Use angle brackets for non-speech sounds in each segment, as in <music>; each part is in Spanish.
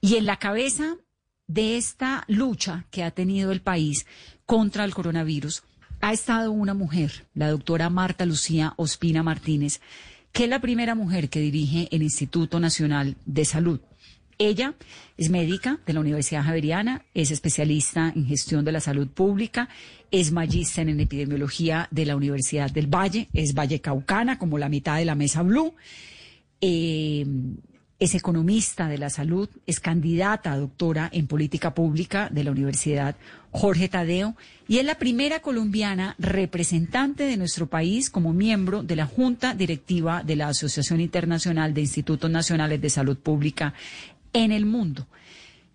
Y en la cabeza de esta lucha que ha tenido el país contra el coronavirus ha estado una mujer, la doctora Marta Lucía Ospina Martínez, que es la primera mujer que dirige el Instituto Nacional de Salud. Ella es médica de la Universidad Javeriana, es especialista en gestión de la salud pública, es magíster en epidemiología de la Universidad del Valle, es Valle Caucana, como la mitad de la mesa Blue. Eh, es economista de la salud, es candidata a doctora en política pública de la Universidad Jorge Tadeo y es la primera colombiana representante de nuestro país como miembro de la Junta Directiva de la Asociación Internacional de Institutos Nacionales de Salud Pública en el mundo.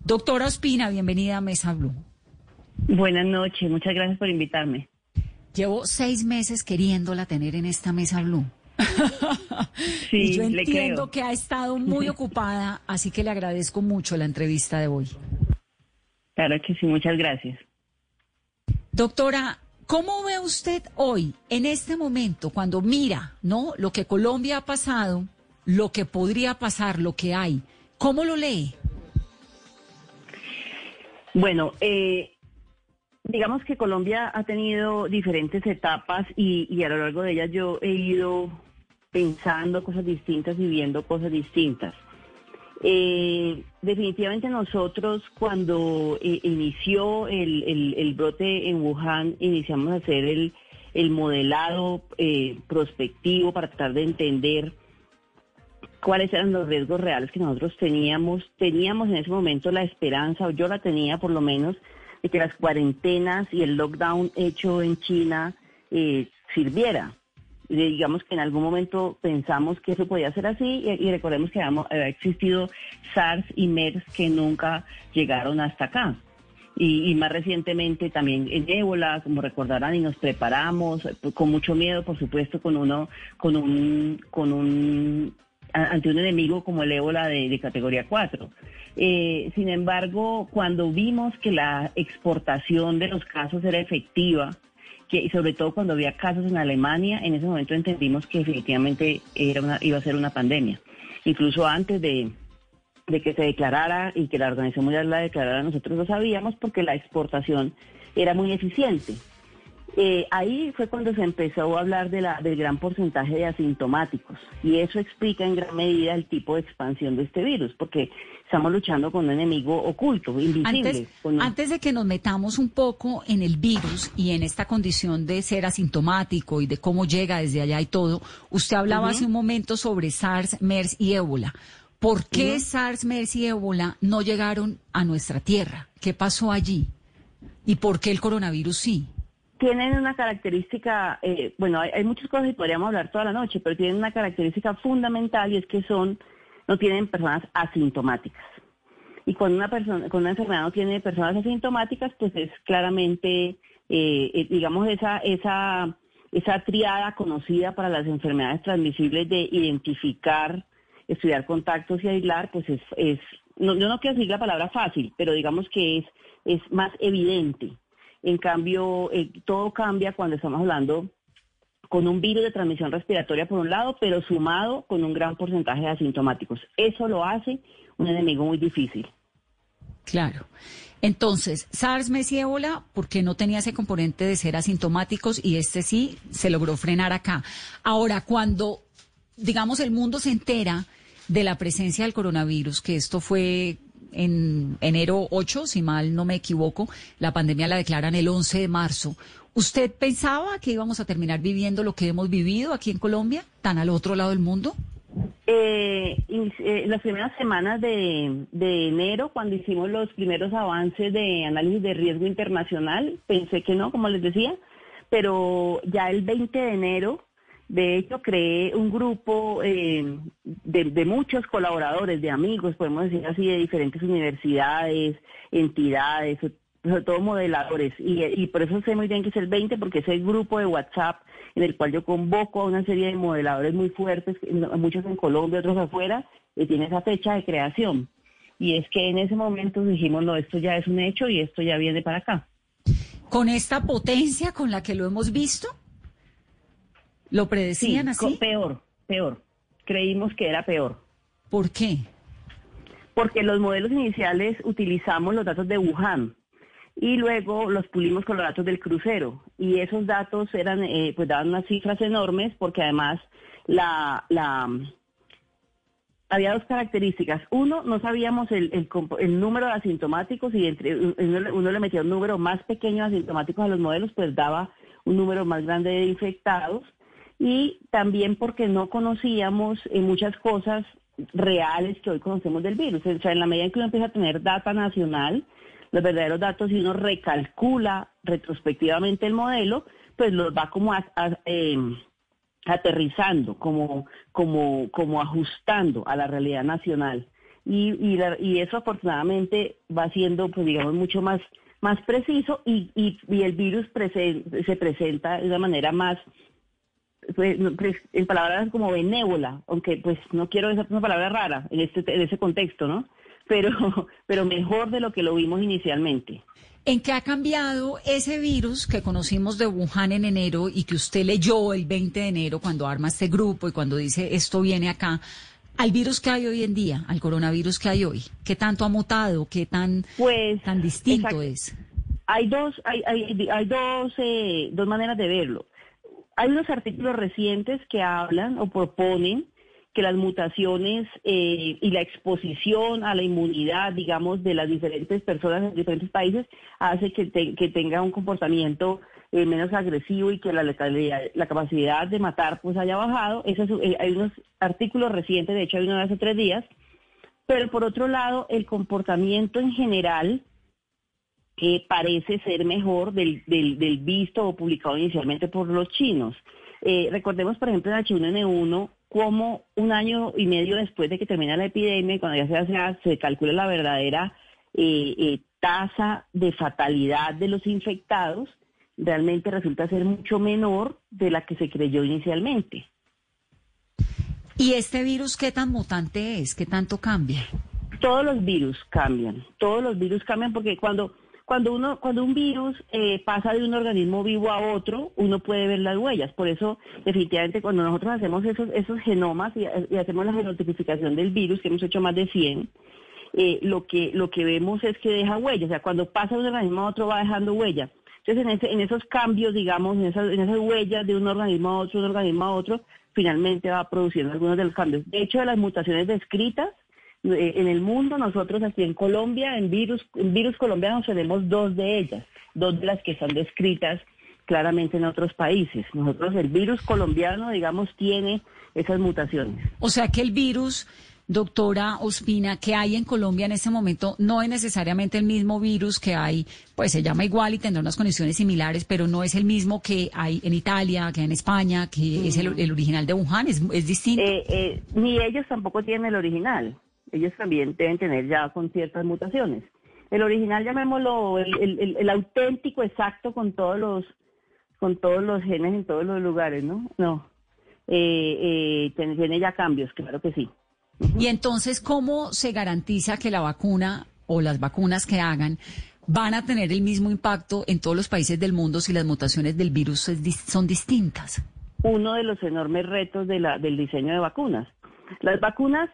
Doctora Ospina, bienvenida a Mesa Blue. Buenas noches, muchas gracias por invitarme. Llevo seis meses queriéndola tener en esta Mesa Blue. Sí, <laughs> y yo entiendo que ha estado muy <laughs> ocupada, así que le agradezco mucho la entrevista de hoy. Claro que sí, muchas gracias. Doctora, ¿cómo ve usted hoy, en este momento, cuando mira, ¿no? Lo que Colombia ha pasado, lo que podría pasar, lo que hay, ¿cómo lo lee? Bueno, eh, digamos que Colombia ha tenido diferentes etapas y, y a lo largo de ellas yo he ido pensando cosas distintas y viendo cosas distintas. Eh, definitivamente nosotros cuando eh, inició el, el- brote en Wuhan, iniciamos a hacer el, el modelado eh, prospectivo para tratar de entender cuáles eran los riesgos reales que nosotros teníamos. Teníamos en ese momento la esperanza, o yo la tenía por lo menos, de que las cuarentenas y el lockdown hecho en China eh, sirviera. Digamos que en algún momento pensamos que eso podía ser así y, recordemos que había existido SARS y MERS que nunca llegaron hasta acá. Y, más recientemente también en ébola, como recordarán, y nos preparamos con mucho miedo, por supuesto, con uno, con un, con un ante un enemigo como el ébola de, de categoría 4. Eh, sin embargo, cuando vimos que la exportación de los casos era efectiva, que sobre todo cuando había casos en Alemania, en ese momento entendimos que definitivamente era una, iba a ser una pandemia. Incluso antes de, de que se declarara y que la Organización Mundial la declarara, nosotros lo sabíamos porque la exportación era muy eficiente. Eh, ahí fue cuando se empezó a hablar de la, del gran porcentaje de asintomáticos y eso explica en gran medida el tipo de expansión de este virus, porque estamos luchando con un enemigo oculto, invisible. Antes, un- antes de que nos metamos un poco en el virus y en esta condición de ser asintomático y de cómo llega desde allá y todo, usted hablaba hace un momento sobre SARS, MERS y ébola. ¿Por qué SARS, MERS y ébola no llegaron a nuestra tierra? ¿Qué pasó allí? ¿Y por qué el coronavirus sí? Tienen una característica, eh, bueno, hay, muchas cosas y podríamos hablar toda la noche, pero tienen una característica fundamental y es que son, no tienen personas asintomáticas. Y cuando una persona, con una enfermedad no tiene personas asintomáticas, pues es claramente, eh, eh, digamos, esa, esa, esa triada conocida para las enfermedades transmisibles de identificar, estudiar contactos y aislar, pues es, es no, yo no quiero decir la palabra fácil, pero digamos que es, es más evidente. En cambio, eh, todo cambia cuando estamos hablando con un virus de transmisión respiratoria por un lado, pero sumado con un gran porcentaje de asintomáticos. Eso lo hace un enemigo muy difícil. Claro. Entonces, SARS, MERS y ébola, porque no tenía ese componente de ser asintomáticos y este sí se logró frenar acá. Ahora, cuando, digamos, el mundo se entera de la presencia del coronavirus, que esto fue en enero 8, si mal no me equivoco, la pandemia la declaran el 11 de marzo. ¿Usted pensaba que íbamos a terminar viviendo lo que hemos vivido aquí en Colombia, tan al otro lado del mundo? Eh, eh, las primeras semanas de, de enero, cuando hicimos los primeros avances de análisis de riesgo internacional, pensé que no, como les decía, pero ya el 20 de enero De hecho, creé un grupo eh, de, muchos colaboradores, de amigos, podemos decir así, de diferentes universidades, entidades, sobre todo modeladores. Y, y por eso sé muy bien que es el 20, porque es el grupo de WhatsApp en el cual yo convoco a una serie de modeladores muy fuertes, muchos en Colombia, otros afuera, y tiene esa fecha de creación. Y es que en ese momento dijimos, no, esto ya es un hecho y esto ya viene para acá. ¿Con esta potencia con la que lo hemos visto? ¿Lo predecían así? Peor, peor. Creímos que era peor. ¿Por qué? Porque los modelos iniciales utilizamos los datos de Wuhan y luego los pulimos con los datos del crucero y esos datos eran eh, pues daban unas cifras enormes porque además la, la había dos características. Uno, no sabíamos el, el, número de asintomáticos y entre uno, uno, le metía un número más pequeño de asintomáticos a los modelos, pues daba un número más grande de infectados y también porque no conocíamos eh, muchas cosas reales que hoy conocemos del virus. O sea, en la medida en que uno empieza a tener data nacional, los verdaderos datos y uno recalcula retrospectivamente el modelo, pues los va como em, aterrizando, como, como, como ajustando a la realidad nacional. Y, y, eso afortunadamente va siendo, pues digamos, mucho más, más preciso y, y, el virus se presenta de una manera más pues, pues, en palabras como benévola, aunque pues no quiero esa una palabra rara en este en ese contexto, ¿no? Pero <laughs> pero mejor de lo que lo vimos inicialmente. ¿En qué ha cambiado ese virus que conocimos de Wuhan en enero y que usted leyó el 20 de enero cuando arma este grupo y cuando dice esto viene acá? al virus que hay hoy en día, al coronavirus que hay hoy? ¿Qué tanto ha mutado? ¿Qué tan, pues, tan distinto es? Hay dos, hay, hay, hay dos, eh, dos maneras de verlo. Hay unos artículos recientes que hablan o proponen que las mutaciones eh, y la exposición a la inmunidad, digamos, de las diferentes personas en diferentes países hace que, que tenga un comportamiento eh, menos agresivo y que la letalidad, la capacidad de matar pues haya bajado. Eh, hay unos artículos recientes, de hecho hay uno de hace tres días, pero por otro lado el comportamiento en general que parece ser mejor del, del, visto o publicado inicialmente por los chinos. Eh, recordemos, por ejemplo, en H1N1, como un año y medio después de que termina la epidemia, cuando ya se, hace, se calcula la verdadera eh, eh, tasa de fatalidad de los infectados, realmente resulta ser mucho menor de la que se creyó inicialmente. ¿Y este virus qué tan mutante es? ¿Qué tanto cambia? Todos los virus cambian, todos los virus cambian porque cuando cuando uno, cuando un virus eh, pasa de un organismo vivo a otro, uno puede ver las huellas. Por eso, definitivamente, cuando nosotros hacemos esos, esos genomas y, hacemos la genotipificación del virus, que hemos hecho más de 100, eh, lo que lo que vemos es que deja huellas. O sea, cuando pasa de un organismo a otro va dejando huellas. Entonces, en, ese, en esos cambios, digamos, en esas, en esas huellas de un organismo a otro, un organismo a otro, finalmente va produciendo algunos de los cambios. De hecho, de las mutaciones descritas, en el mundo, nosotros aquí en Colombia, en virus, en virus colombianos tenemos dos de ellas, dos de las que están descritas claramente en otros países. Nosotros, el virus colombiano, digamos, tiene esas mutaciones. O sea que el virus, doctora Ospina, que hay en Colombia en este momento no es necesariamente el mismo virus que hay, pues se llama igual y tendrá unas condiciones similares, pero no es el mismo que hay en Italia, que hay en España, que es el, original de Wuhan, es, es distinto. Eh, eh, ni ellos tampoco tienen el original ellos también deben tener ya con ciertas mutaciones. El original, llamémoslo, el, auténtico exacto con todos los con todos los genes en todos los lugares, ¿no? No. Eh, eh, tiene ya cambios, claro que sí. Y entonces, ¿cómo se garantiza que la vacuna o las vacunas que hagan van a tener el mismo impacto en todos los países del mundo si las mutaciones del virus son distintas? Uno de los enormes retos de la, del diseño de vacunas. Las vacunas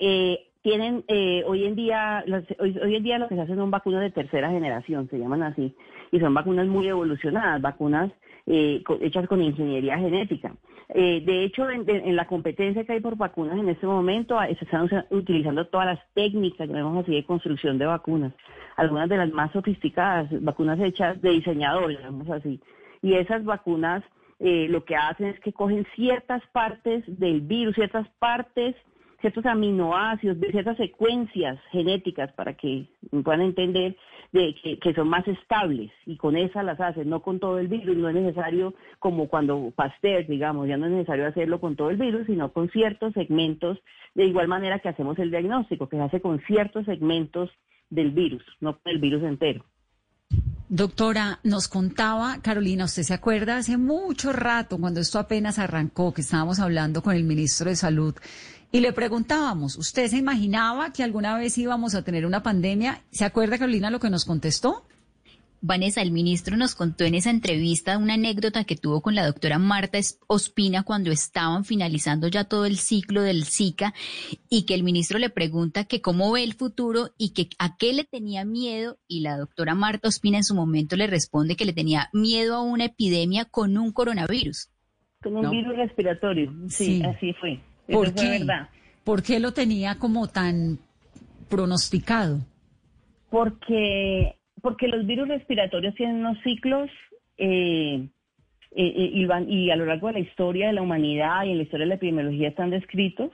eh, tienen eh, hoy en día hoy, en día lo que se hacen son vacunas de tercera generación se llaman así y son vacunas muy evolucionadas vacunas eh, hechas con ingeniería genética. Eh, de hecho en, la competencia que hay por vacunas en este momento ah, se están utilizando todas las técnicas llamemos así de construcción de vacunas algunas de las más sofisticadas vacunas hechas de diseñadores llamemos así. Y esas vacunas lo que hacen es que cogen ciertas partes del virus ciertas partes ciertos aminoácidos, ciertas secuencias genéticas para que puedan entender de que, son más estables y con esas las hacen, no con todo el virus. No es necesario como cuando Pasteur, digamos, ya no es necesario hacerlo con todo el virus, sino con ciertos segmentos, de igual manera que hacemos el diagnóstico, que se hace con ciertos segmentos del virus, no con el virus entero. Doctora, nos contaba, Carolina, ¿usted se acuerda hace mucho rato, cuando esto apenas arrancó, que estábamos hablando con el ministro de Salud y le preguntábamos, ¿usted se imaginaba que alguna vez íbamos a tener una pandemia? ¿Se acuerda, Carolina, lo que nos contestó? Vanessa, el ministro nos contó en esa entrevista una anécdota que tuvo con la doctora Marta Ospina cuando estaban finalizando ya todo el ciclo del Zika y que el ministro le pregunta que cómo ve el futuro y que a qué le tenía miedo y la doctora Marta Ospina en su momento le responde que le tenía miedo a una epidemia con un coronavirus. Con un virus respiratorio, sí, así fue. ¿Por qué? ¿Por qué lo tenía como tan pronosticado? Porque porque los virus respiratorios tienen unos ciclos eh, eh, eh, y, van, y, a lo largo de la historia de la humanidad y en la historia de la epidemiología están descritos.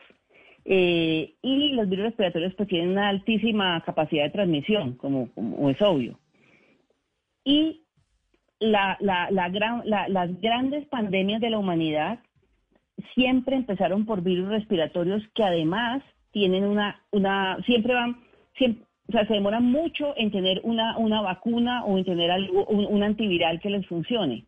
y los virus respiratorios pues tienen una altísima capacidad de transmisión, como, es obvio. Y la, gran, las grandes pandemias de la humanidad siempre empezaron por virus respiratorios que además tienen una, una siempre van, siempre, o sea, se demora mucho en tener una, una vacuna o en tener algo, un, antiviral que les funcione.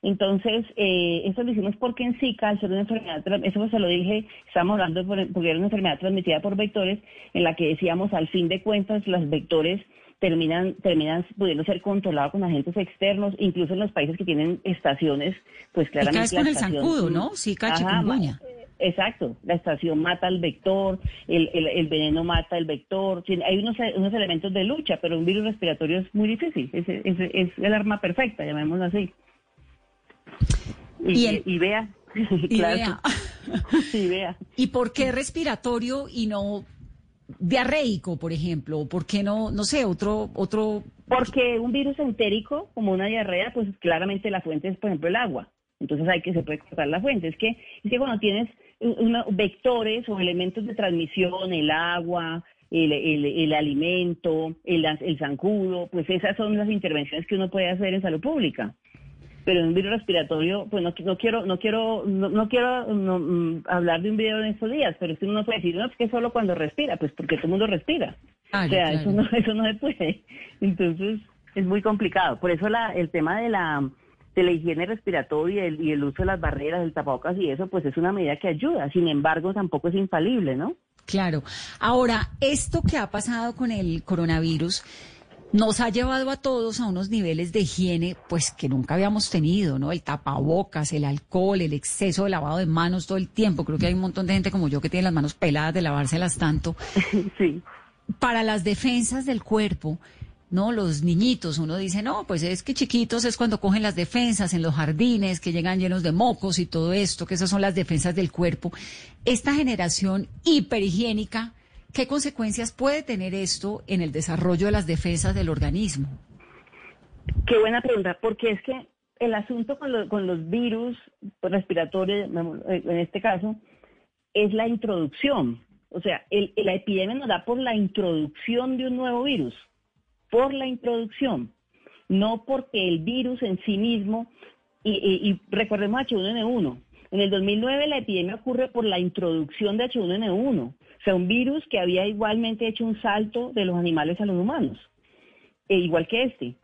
Entonces, eh, eso lo hicimos porque en Zika, al ser una enfermedad, eso se lo dije, estábamos hablando porque era una enfermedad transmitida por vectores, en la que decíamos, al fin de cuentas, los vectores terminan, terminan pudiendo ser controlados con agentes externos, incluso en los países que tienen estaciones, pues claramente... Y con el zancudo, ¿no? Zika, chikungunya. Exacto, la estación mata al vector, el, el, veneno mata el vector, hay unos, unos elementos de lucha, pero un virus respiratorio es muy difícil, es, es, el arma perfecta, llamémoslo así. Y, vea, y vea. <laughs> <laughs> sí, vea. ¿Y por qué respiratorio y no diarreico, por ejemplo? ¿Por qué no, no sé, otro, otro? Porque un virus entérico, como una diarrea, pues claramente la fuente es, por ejemplo, el agua. Entonces hay que se puede cortar la fuente. Es que, es que cuando tienes vectores o elementos de transmisión, el agua, el, el, alimento, el, el zancudo, pues esas son las intervenciones que uno puede hacer en salud pública. Pero en un virus respiratorio, pues no, no quiero, no quiero, no, quiero mm, hablar de un video en estos días, pero si uno puede decir, no, es que solo cuando respira, pues porque todo el mundo respira. Ah, o sea, eso no, <laughs> eso no se puede. Entonces, es muy complicado. Por eso la, el tema de la de la higiene respiratoria y el, y el uso de las barreras, el tapabocas y eso, pues es una medida que ayuda. Sin embargo, tampoco es infalible, ¿no? Claro. Ahora, esto que ha pasado con el coronavirus nos ha llevado a todos a unos niveles de higiene pues que nunca habíamos tenido, ¿no? El tapabocas, el alcohol, el exceso de lavado de manos todo el tiempo. Creo que hay un montón de gente como yo que tiene las manos peladas de lavárselas tanto. <laughs> Sí. Para las defensas del cuerpo, ¿no? Los niñitos, uno dice, no, pues es que chiquitos es cuando cogen las defensas en los jardines, que llegan llenos de mocos y todo esto, que esas son las defensas del cuerpo. Esta generación hiperhigiénica, ¿qué consecuencias puede tener esto en el desarrollo de las defensas del organismo? Qué buena pregunta, porque es que el asunto con, con los virus respiratorios, en este caso, es la introducción. O sea, la epidemia nos da por la introducción de un nuevo virus por la introducción, no porque el virus en sí mismo, y, recordemos H1N1, en el 2009 la epidemia ocurre por la introducción de H1N1, o sea, un virus que había igualmente hecho un salto de los animales a los humanos, e igual que este.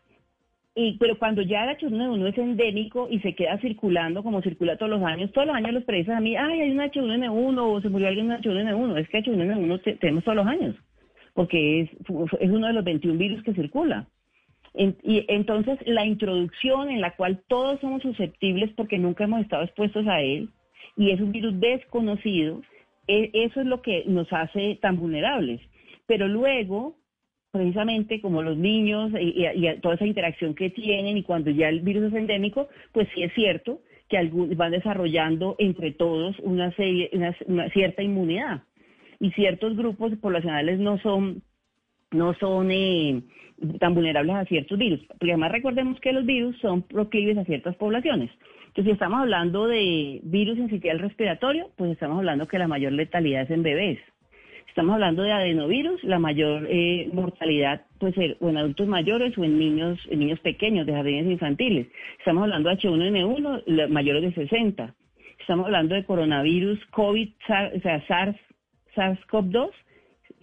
Y, pero cuando ya el H1N1 es endémico y se queda circulando como circula todos los años, todos los años los periodistas a mí, ay, hay un H1N1 o se murió alguien de H1N1, es que H1N1 tenemos todos los años porque es, es uno de los 21 virus que circula. y entonces la introducción en la cual todos somos susceptibles porque nunca hemos estado expuestos a él y es un virus desconocido, eso es lo que nos hace tan vulnerables. Pero luego, precisamente como los niños y, toda esa interacción que tienen y cuando ya el virus es endémico, pues sí es cierto que van desarrollando entre todos una, serie, una cierta inmunidad y ciertos grupos poblacionales no son, no son eh, tan vulnerables a ciertos virus. Porque además recordemos que los virus son proclives a ciertas poblaciones. Entonces, si estamos hablando de virus en sitial respiratorio, pues estamos hablando que la mayor letalidad es en bebés. Estamos hablando de adenovirus, la mayor eh, mortalidad puede ser o en adultos mayores o en niños, niños pequeños de jardines infantiles. Estamos hablando de H1N1, mayores de 60. Estamos hablando de coronavirus, COVID, o sea, SARS, SARS-CoV-2,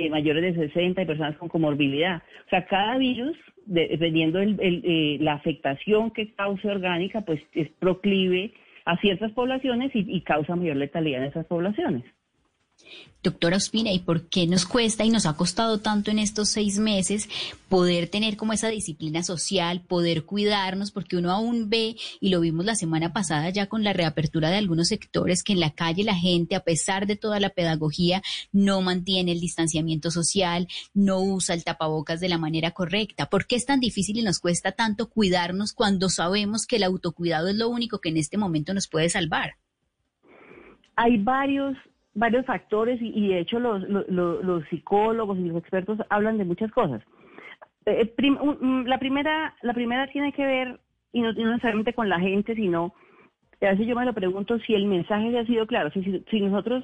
eh, mayores de 60 y personas con comorbilidad. O sea, cada virus, dependiendo de eh, la afectación que cause orgánica, pues es proclive a ciertas poblaciones y causa mayor letalidad en esas poblaciones. Doctora Ospina, ¿y por qué nos cuesta y nos ha costado tanto en estos seis meses poder tener como esa disciplina social, poder cuidarnos? Porque uno aún ve, y lo vimos la semana pasada ya con la reapertura de algunos sectores, que en la calle la gente, a pesar de toda la pedagogía, no mantiene el distanciamiento social, no usa el tapabocas de la manera correcta. ¿Por qué es tan difícil y nos cuesta tanto cuidarnos cuando sabemos que el autocuidado es lo único que en este momento nos puede salvar? Hay varios varios factores y, de hecho los, los, psicólogos y los expertos hablan de muchas cosas. Eh, la primera la primera tiene que ver y no, necesariamente con la gente, sino a veces yo me lo pregunto si el mensaje ha sido claro, si, si nosotros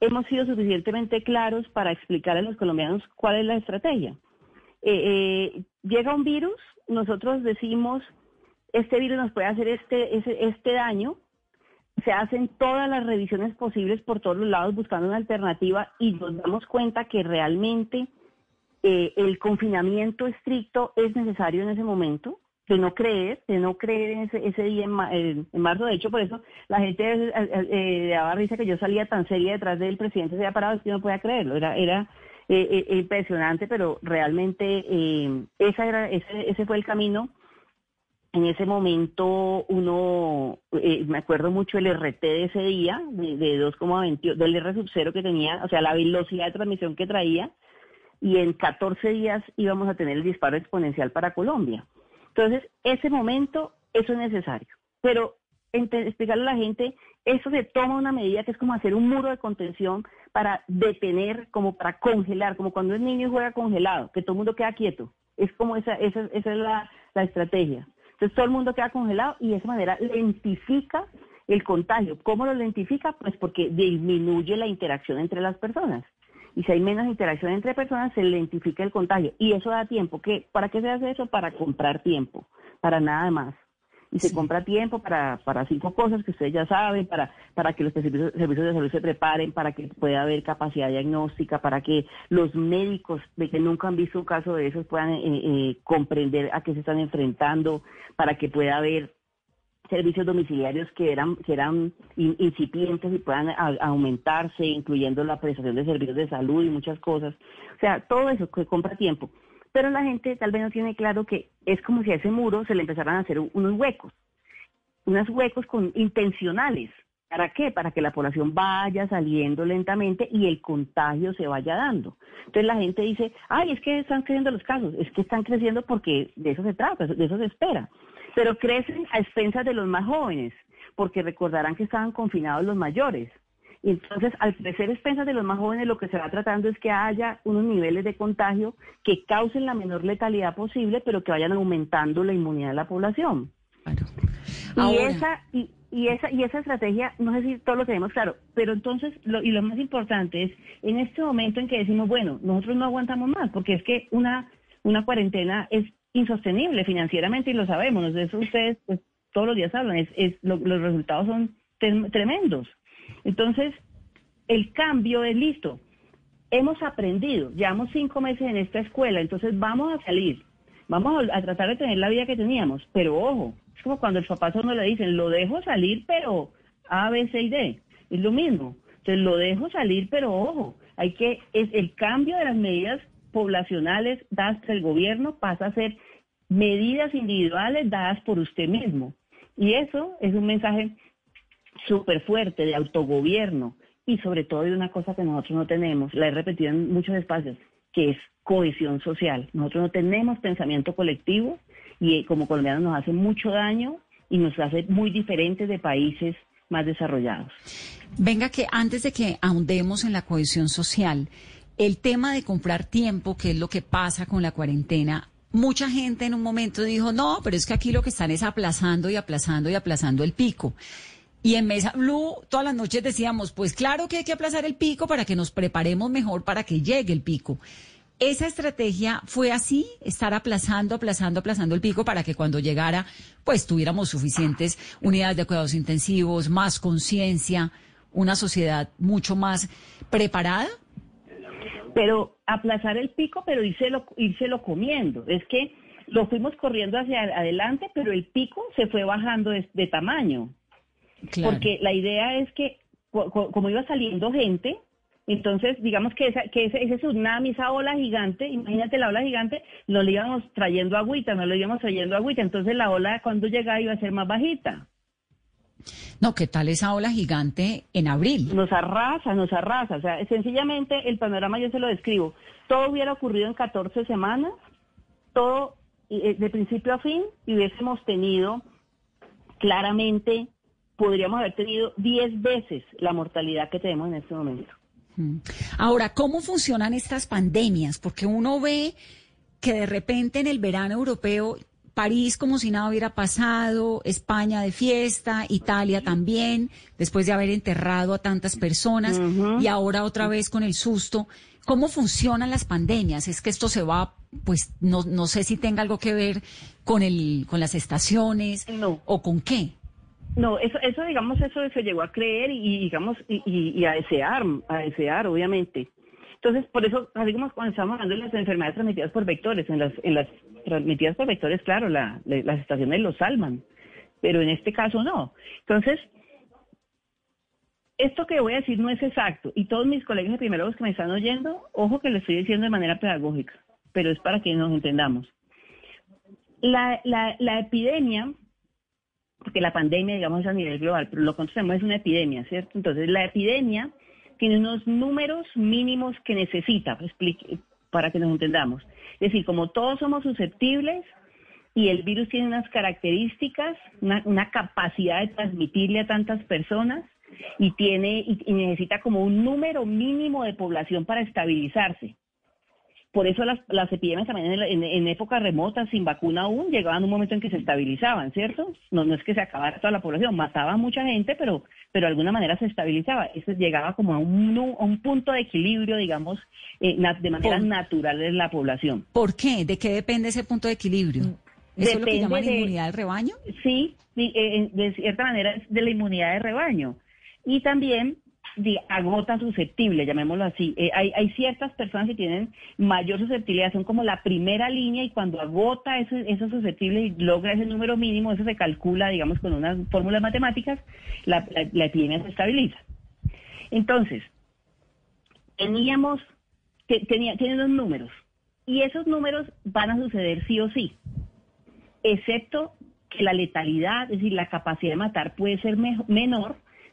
hemos sido suficientemente claros para explicar a los colombianos cuál es la estrategia. Eh, eh, llega un virus, nosotros decimos, este virus nos puede hacer este, este, este daño, se hacen todas las revisiones posibles por todos los lados buscando una alternativa y nos damos cuenta que realmente eh, el confinamiento estricto es necesario en ese momento, de no creer, de no creer en ese, ese día en, marzo. De hecho, por eso la gente eh, eh, daba risa que yo salía tan seria detrás del presidente, se había parado, que no podía creerlo. Era, era impresionante, pero realmente esa era, ese, ese fue el camino en ese momento uno, eh, me acuerdo mucho el RT de ese día, de, de 2,20, del R sub 0 que tenía, o sea, la velocidad de transmisión que traía, y en 14 días íbamos a tener el disparo exponencial para Colombia. Entonces, ese momento, eso es necesario. Pero explicarle a la gente, eso se toma una medida que es como hacer un muro de contención para detener, como para congelar, como cuando el niño juega congelado, que todo el mundo queda quieto. Es como esa, esa, esa es la, la estrategia. Entonces todo el mundo queda congelado y de esa manera lentifica el contagio. ¿Cómo lo lentifica? Pues porque disminuye la interacción entre las personas. Y si hay menos interacción entre personas, se lentifica el contagio. Y eso da tiempo. ¿Qué, ¿Para qué se hace eso? Para comprar tiempo, para nada más y se compra tiempo para, para cinco cosas que ustedes ya saben, para, para que los servicios, servicios de salud se preparen, para que pueda haber capacidad diagnóstica, para que los médicos de que nunca han visto un caso de esos puedan eh, eh, comprender a qué se están enfrentando, para que pueda haber servicios domiciliarios que eran que eran incipientes y puedan aumentarse, incluyendo la prestación de servicios de salud y muchas cosas. O sea, todo eso que compra tiempo. Pero la gente tal vez no tiene claro que es como si a ese muro se le empezaran a hacer unos huecos, unos huecos con intencionales. ¿Para qué? Para que la población vaya saliendo lentamente y el contagio se vaya dando. Entonces la gente dice, ay, es que están creciendo los casos, es que están creciendo porque de eso se trata, de eso se espera. Pero crecen a expensas de los más jóvenes, porque recordarán que estaban confinados los mayores. Y entonces, al crecer expensas de los más jóvenes, lo que se va tratando es que haya unos niveles de contagio que causen la menor letalidad posible, pero que vayan aumentando la inmunidad de la población. Y esa y, y, esa y esa estrategia, no sé si todos lo tenemos claro, pero entonces lo, y lo más importante es en este momento en que decimos, bueno, nosotros no aguantamos más, porque es que una una cuarentena es insostenible financieramente y lo sabemos, de eso ustedes pues, todos los días hablan, es, es los resultados son tremendos. Entonces, el cambio es listo. Hemos aprendido, llevamos cinco meses en esta escuela, entonces vamos a salir, vamos a, tratar de tener la vida que teníamos, pero ojo, es como cuando el papá solo le dicen, lo dejo salir, pero A, B, C y D, es lo mismo. Entonces lo dejo salir, pero ojo, hay que, es el cambio de las medidas poblacionales dadas por el gobierno pasa a ser medidas individuales dadas por usted mismo. Y eso es un mensaje súper fuerte de autogobierno y sobre todo de una cosa que nosotros no tenemos, la he repetido en muchos espacios, que es cohesión social. Nosotros no tenemos pensamiento colectivo y eh, como colombianos nos hace mucho daño y nos hace muy diferentes de países más desarrollados. Venga, que antes de que ahondemos en la cohesión social, el tema de comprar tiempo, que es lo que pasa con la cuarentena, mucha gente en un momento dijo, no, pero es que aquí lo que están es aplazando y aplazando y aplazando el pico. Y en Mesa Blue todas las noches decíamos, pues claro que hay que aplazar el pico para que nos preparemos mejor para que llegue el pico. Esa estrategia fue así, estar aplazando, aplazando, aplazando el pico para que cuando llegara, pues tuviéramos suficientes unidades de cuidados intensivos, más conciencia, una sociedad mucho más preparada. Pero aplazar el pico, pero írselo, írselo comiendo. Es que lo fuimos corriendo hacia adelante, pero el pico se fue bajando de, de tamaño. Claro. Porque la idea es que, co- co- como iba saliendo gente, entonces digamos que, esa, que ese, ese tsunami, esa ola gigante, imagínate la ola gigante, no le íbamos trayendo agüita, no le íbamos trayendo agüita, entonces la ola cuando llegaba iba a ser más bajita. No, ¿qué tal esa ola gigante en abril? Nos arrasa, nos arrasa. O sea, sencillamente el panorama yo se lo describo. Todo hubiera ocurrido en 14 semanas, todo eh, de principio a fin, y hubiésemos tenido claramente, podríamos haber tenido 10 veces la mortalidad que tenemos en este momento. Mm. Ahora, ¿cómo funcionan estas pandemias? Porque uno ve que de repente en el verano europeo, París como si nada hubiera pasado, España de fiesta, Italia también, después de haber enterrado a tantas personas, y ahora otra vez con el susto. ¿Cómo funcionan las pandemias? Es que esto se va, pues no, no sé si tenga algo que ver con, el, con las estaciones No. o con qué. No, eso, eso digamos, eso se llegó a creer y, digamos, y, y- y a desear, a desear, obviamente. Entonces, por eso, así como cuando estamos hablando de las enfermedades transmitidas por vectores, en las, en las transmitidas por vectores, claro, la- la- las estaciones los salvan, pero en este caso no. Entonces, esto que voy a decir no es exacto, y todos mis colegas epidemiólogos que me están oyendo, ojo que lo estoy diciendo de manera pedagógica, pero es para que nos entendamos. La, la, la epidemia porque la pandemia, digamos, es a nivel global, pero lo que tenemos es una epidemia, ¿cierto? Entonces, la epidemia tiene unos números mínimos que necesita, explique- para que nos entendamos. Es decir, como todos somos susceptibles y el virus tiene unas características, una, capacidad de transmitirle a tantas personas y tiene y necesita como un número mínimo de población para estabilizarse. Por eso las, las epidemias también en, en- en épocas remotas, sin vacuna aún, llegaban a un momento en que se estabilizaban, ¿cierto? No, no es que se acabara toda la población, mataba a mucha gente, pero, pero de alguna manera se estabilizaba. Eso llegaba como a un, a un punto de equilibrio, digamos, eh, de manera Por- natural de la población. ¿Por qué? ¿De qué depende ese punto de equilibrio? ¿Eso es lo que llaman de- inmunidad del rebaño? Sí, sí, eh, de cierta manera es de la inmunidad de rebaño. Y también de agota susceptible, llamémoslo así. Eh, hay, hay ciertas personas que tienen mayor susceptibilidad, son como la primera línea y cuando agota eso, eso susceptible y logra ese número mínimo, eso se calcula, digamos, con unas fórmulas matemáticas, la, epidemia se estabiliza. Entonces, teníamos, te- tenía, tienen los números y esos números van a suceder sí o sí excepto que la letalidad, es decir, la capacidad de matar puede ser mejo- menor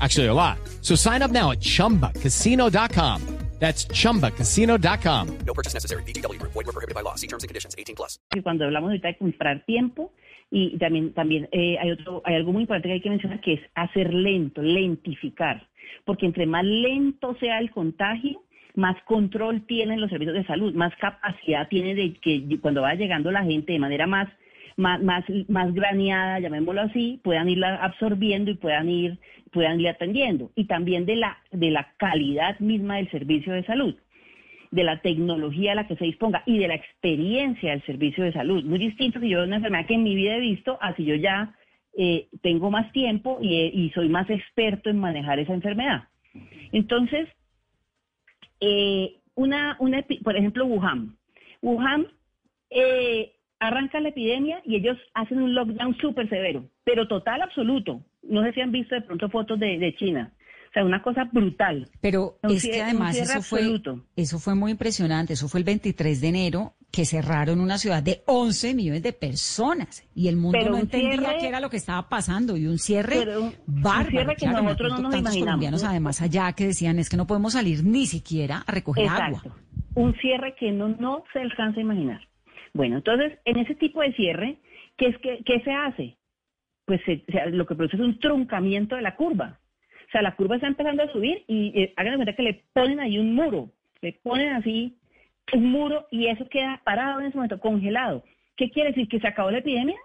Actually, a lot. So sign up now at chumbacasino.com. That's chumbacasino.com. No purchase necessary. VGW Group. Void were prohibited by law. See terms and conditions. 18 plus. que cuando hablamos ahorita de comprar tiempo, y también, también eh, hay, otro, hay algo muy importante que hay que mencionar, que es hacer lento, lentificar. Porque entre más lento sea el contagio, más control tienen los servicios de salud, más capacidad tiene de que cuando va llegando la gente de manera más más, más, más graneada, llamémoslo así, puedan irla absorbiendo y puedan ir, puedan ir atendiendo. Y también de la, de la calidad misma del servicio de salud de la tecnología a la que se disponga y de la experiencia del servicio de salud. Muy distinto si yo una enfermedad que en mi vida he visto, a si yo ya eh, tengo más tiempo y, y soy más experto en manejar esa enfermedad. Entonces, eh, una, una, por ejemplo, Wuhan. Wuhan eh, arranca la epidemia y ellos hacen un lockdown súper severo, pero total absoluto. No sé si han visto de pronto fotos de, de China. sea, una cosa brutal. Pero es que además eso fue, absoluto. eso fue muy impresionante. Eso fue el 23 de enero que cerraron una ciudad de 11 millones de personas y el mundo Pero no entendía cierre- qué era lo que estaba pasando y un cierre Pero un- un bárbaro. cierre que claro, nosotros no nos imaginamos. colombianos además allá que decían es que no podemos salir ni siquiera a recoger agua. Exacto. Un cierre que no, no se alcanza a imaginar. Bueno, entonces, en ese tipo de cierre, ¿qué, es que, qué se hace? Pues se- se- lo que produce es un truncamiento de la curva. O sea, la curva está empezando a subir y eh, hagan cuenta que le ponen ahí un muro, le ponen así un muro y eso queda parado en ese momento, congelado. ¿Qué quiere decir? ¿Que se acabó la epidemia?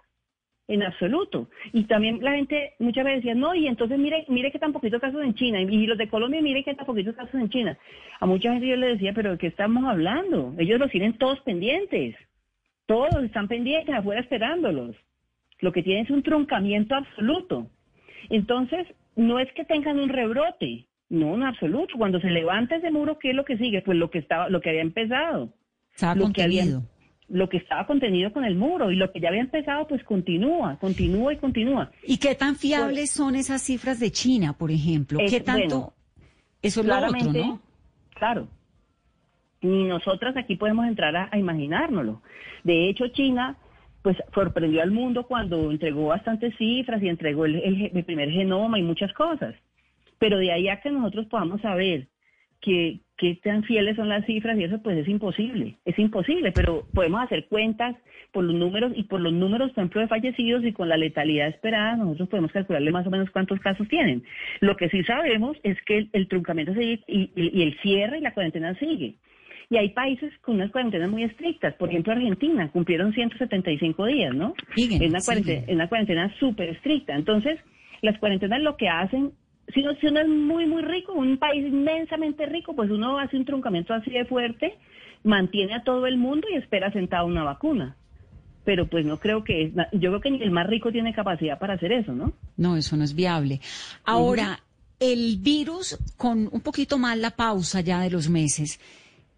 En absoluto. Y también la gente muchas veces decía, no, y entonces mire, mire que tan poquitos casos en China, y los de Colombia, mire que tan poquitos casos en China. A mucha gente yo le decía, pero ¿de qué estamos hablando? Ellos los tienen todos pendientes. Todos están pendientes afuera esperándolos. Lo que tienen es un truncamiento absoluto. Entonces, no es que tengan un rebrote, no, en absoluto. Cuando se levanta ese muro, ¿qué es lo que sigue? Pues lo que estaba, lo que había empezado. Estaba lo que había- lo que estaba contenido con el muro y lo que ya había empezado pues continúa, continúa y continúa. ¿Y qué tan fiables son esas cifras de China, por ejemplo? Es- ¿Qué tanto? bueno, eso es lo otro, ¿no? Claro. Ni nosotras aquí podemos entrar a, imaginárnoslo. De hecho, China pues sorprendió al mundo cuando entregó bastantes cifras y entregó el, primer genoma y muchas cosas. Pero de ahí a que nosotros podamos saber que, qué tan fieles son las cifras y eso pues es imposible, es imposible, pero podemos hacer cuentas por los números y por los números, por ejemplo, de fallecidos y con la letalidad esperada, nosotros podemos calcularle más o menos cuántos casos tienen. Lo que sí sabemos es que el, truncamiento sigue y- y el cierre y la cuarentena sigue. Y hay países con unas cuarentenas muy estrictas. Por ejemplo, Argentina cumplieron 175 días, ¿no? Siguen, es una cuarentena, es una cuarentena súper estricta. Entonces, las cuarentenas lo que hacen, si uno, si uno es muy, muy rico, un país inmensamente rico, pues uno hace un truncamiento así de fuerte, mantiene a todo el mundo y espera sentado una vacuna. Pero pues no creo que, es, yo creo que ni el más rico tiene capacidad para hacer eso, ¿no? No, eso no es viable. Ahora, el virus, con un poquito más la pausa ya de los meses,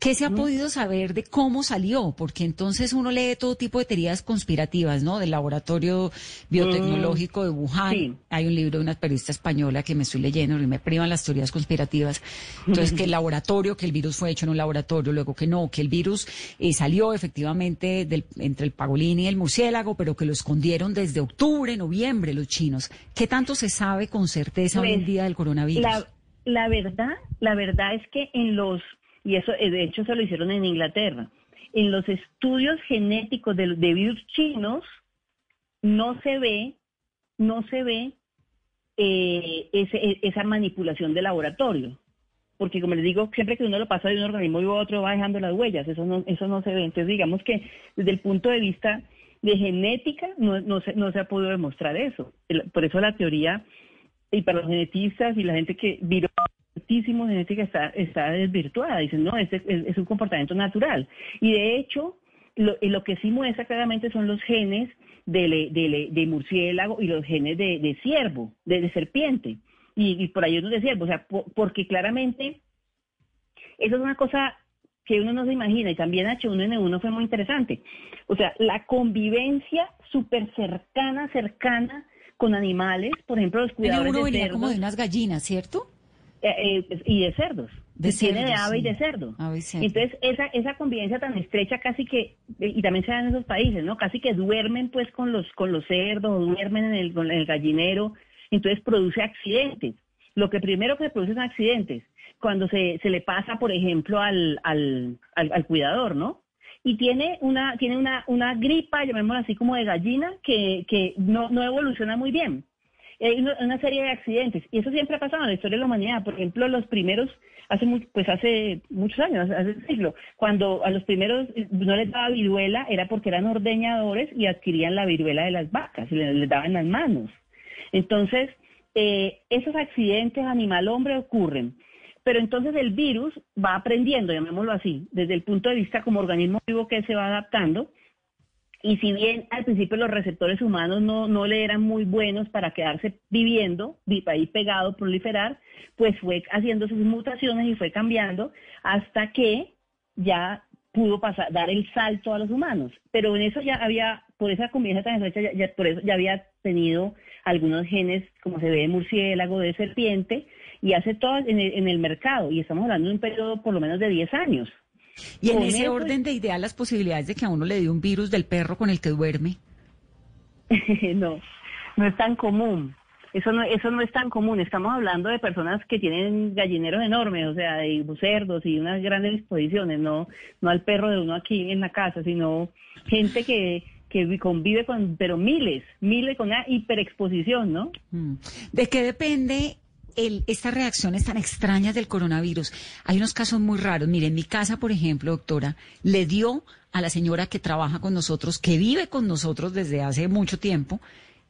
¿qué se ha podido saber de cómo salió? Porque entonces uno lee todo tipo de teorías conspirativas, ¿no? Del laboratorio biotecnológico de Wuhan. sí. Hay un libro de una periodista española que me estoy leyendo y me privan las teorías conspirativas. Entonces, que el <laughs> laboratorio, que el virus fue hecho en un laboratorio, luego que no, que el virus eh, salió efectivamente del, entre el pagolín y el murciélago, pero que lo escondieron desde octubre, noviembre los chinos. ¿Qué tanto se sabe con certeza hoy en día del coronavirus? La, la verdad, la verdad es que en los, y eso eh, de hecho se lo hicieron en Inglaterra, en los estudios genéticos de, de virus chinos no se ve, no se ve eh, e- esa manipulación de laboratorio. Porque como les digo, siempre que uno lo pasa de un organismo y otro va dejando las huellas, eso no, eso no se ve. Entonces digamos que desde el punto de vista de genética no, se, no se ha podido demostrar eso. Por eso la teoría, y para los genetistas y la gente que viró altísimo genética está, está desvirtuada. Dicen, no, este es, es un comportamiento natural. Y de hecho, lo, lo que sí muestra claramente son los genes de, le- de, le- de murciélago y los genes de, de ciervo, de, de serpiente. Y, y por ahí unos de ciervo. O sea, po- porque claramente eso es una cosa que uno no se imagina y también H1N1 fue muy interesante. O sea, la convivencia súper cercana, cercana con animales, por ejemplo, los cuidadores uno de venía cerdos como de unas gallinas, ¿cierto? Eh, eh, y de cerdos. De tiene de ave y de cerdo. Ave y cerdo. Entonces, esa, esa convivencia tan estrecha casi que, eh, y también se da en esos países, ¿no? Casi que duermen pues con los, con los cerdos, duermen en el, con el gallinero, entonces produce accidentes. Lo que primero que se produce son accidentes, cuando se, se le pasa, por ejemplo, al, al, al, al cuidador, ¿no? Y tiene una, tiene una, una gripa, llamémosla así como de gallina, que, que no, no evoluciona muy bien hay una, serie de accidentes y eso siempre ha pasado en la historia de la humanidad. Por ejemplo, los primeros, hace pues hace muchos años, hace un siglo, cuando a los primeros eh, no les daba viruela era porque eran ordeñadores y adquirían la viruela de las vacas y les, les daban las manos. Entonces, eh, esos accidentes animal-hombre ocurren. Pero entonces el virus va aprendiendo, llamémoslo así, desde el punto de vista como organismo vivo que se va adaptando, y si bien al principio los receptores humanos no, no le eran muy buenos para quedarse viviendo, vi- ahí pegado, proliferar, pues fue haciendo sus mutaciones y fue cambiando hasta que ya pudo pasar, dar el salto a los humanos. Pero en eso ya había, por esa convivencia tan estrecha, ya, ya- por eso ya había tenido algunos genes, como se ve de murciélago, de serpiente, y hace todo en el, en el mercado. Y estamos hablando de un periodo por lo menos de 10 años. Y en ese eso- orden de ideas, las posibilidades de que a uno le dé un virus del perro con el que duerme. <laughs> no, no es tan común. Eso no, eso no es tan común. Estamos hablando de personas que tienen gallineros enormes, o sea, de cerdos y unas grandes disposiciones, no, no al perro de uno aquí en la casa, sino gente que, que vi- convive con, pero miles, miles con una hiperexposición, ¿no? Mm. ¿De qué depende el, estas reacciones tan extrañas del coronavirus? Hay unos casos muy raros. Mire, en mi casa, por ejemplo, doctora, le dio a la señora que trabaja con nosotros, que vive con nosotros desde hace mucho tiempo,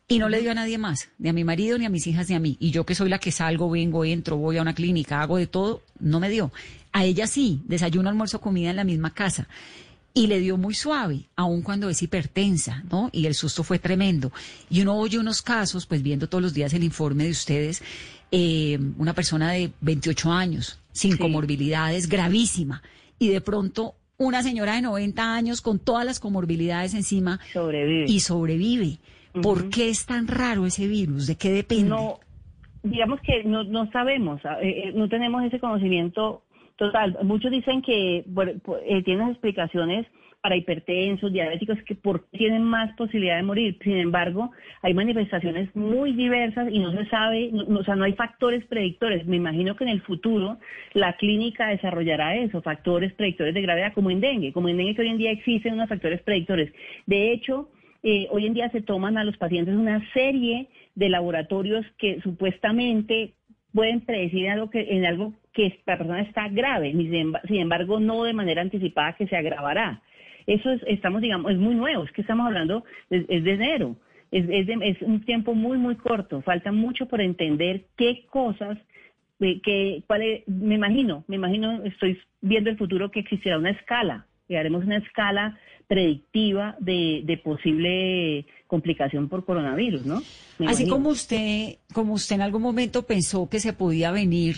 y no le dio a nadie más, ni a mi marido, ni a mis hijas, ni a mí. Y yo que soy la que salgo, vengo, entro, voy a una clínica, hago de todo, no me dio. A ella sí, desayuno, almuerzo, comida en la misma casa. Y le dio muy suave, aun cuando es hipertensa, ¿no? Y el susto fue tremendo. Y uno oye unos casos, pues viendo todos los días el informe de ustedes, eh, una persona de 28 años, sin Sí. comorbilidades, gravísima. Y de pronto una señora de 90 años con todas las comorbilidades encima Sobrevive. y sobrevive. ¿Por Ujú. qué es tan raro ese virus? ¿De qué depende? No, digamos que no, no sabemos, eh, eh, no tenemos ese conocimiento total. Muchos dicen que por- por- eh, tienen explicaciones para hipertensos, diabéticos, que por tienen más posibilidad de morir. Sin embargo, hay manifestaciones muy diversas y no se sabe, o sea, no hay factores predictores. Me imagino que en el futuro la clínica desarrollará eso, factores predictores de gravedad, como en dengue, como en dengue que hoy en día existen unos factores predictores. De hecho, eh, hoy en día se toman a los pacientes una serie de laboratorios que supuestamente pueden predecir en algo que la persona está grave, sin embargo no de manera anticipada que se agravará. Eso es, estamos, digamos, es muy nuevo, es que estamos hablando, es, es de enero, es, es, de- es un tiempo muy, muy corto, falta mucho por entender qué cosas, eh, que, cuál es- me imagino, me imagino, estoy viendo el futuro que existirá una escala, que haremos una escala predictiva de, de posible complicación por coronavirus, ¿no? Me Así imagino. como usted, como usted en algún momento pensó que se podía venir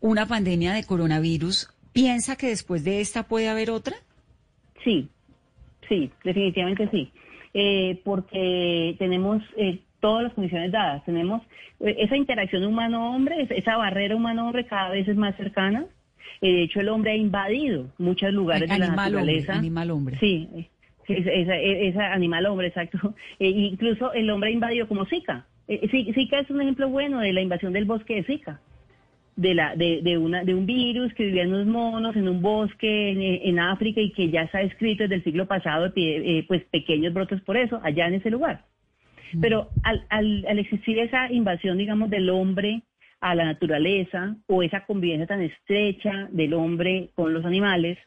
una pandemia de coronavirus, ¿piensa que después de esta puede haber otra? Sí, sí, definitivamente sí. Eh, porque tenemos eh, todas las condiciones dadas. Tenemos eh, esa interacción humano-hombre, es- esa barrera humano-hombre cada vez es más cercana. Eh, de hecho, el hombre ha invadido muchos lugares de la hombre, naturaleza. animal hombre. Sí, sí, esa, esa- esa animal hombre, exacto. <laughs> Incluso el hombre ha invadido como Zika. Zi- Zika es un ejemplo bueno de la invasión del bosque de Zika. De, la, de, de, una, de un virus que vivía en unos monos, en un bosque en, en África y que ya está escrito desde el siglo pasado, eh, pues pequeños brotes por eso, allá en ese lugar. Pero al, al, al existir esa invasión, digamos, del hombre a la naturaleza o esa convivencia tan estrecha del hombre con los animales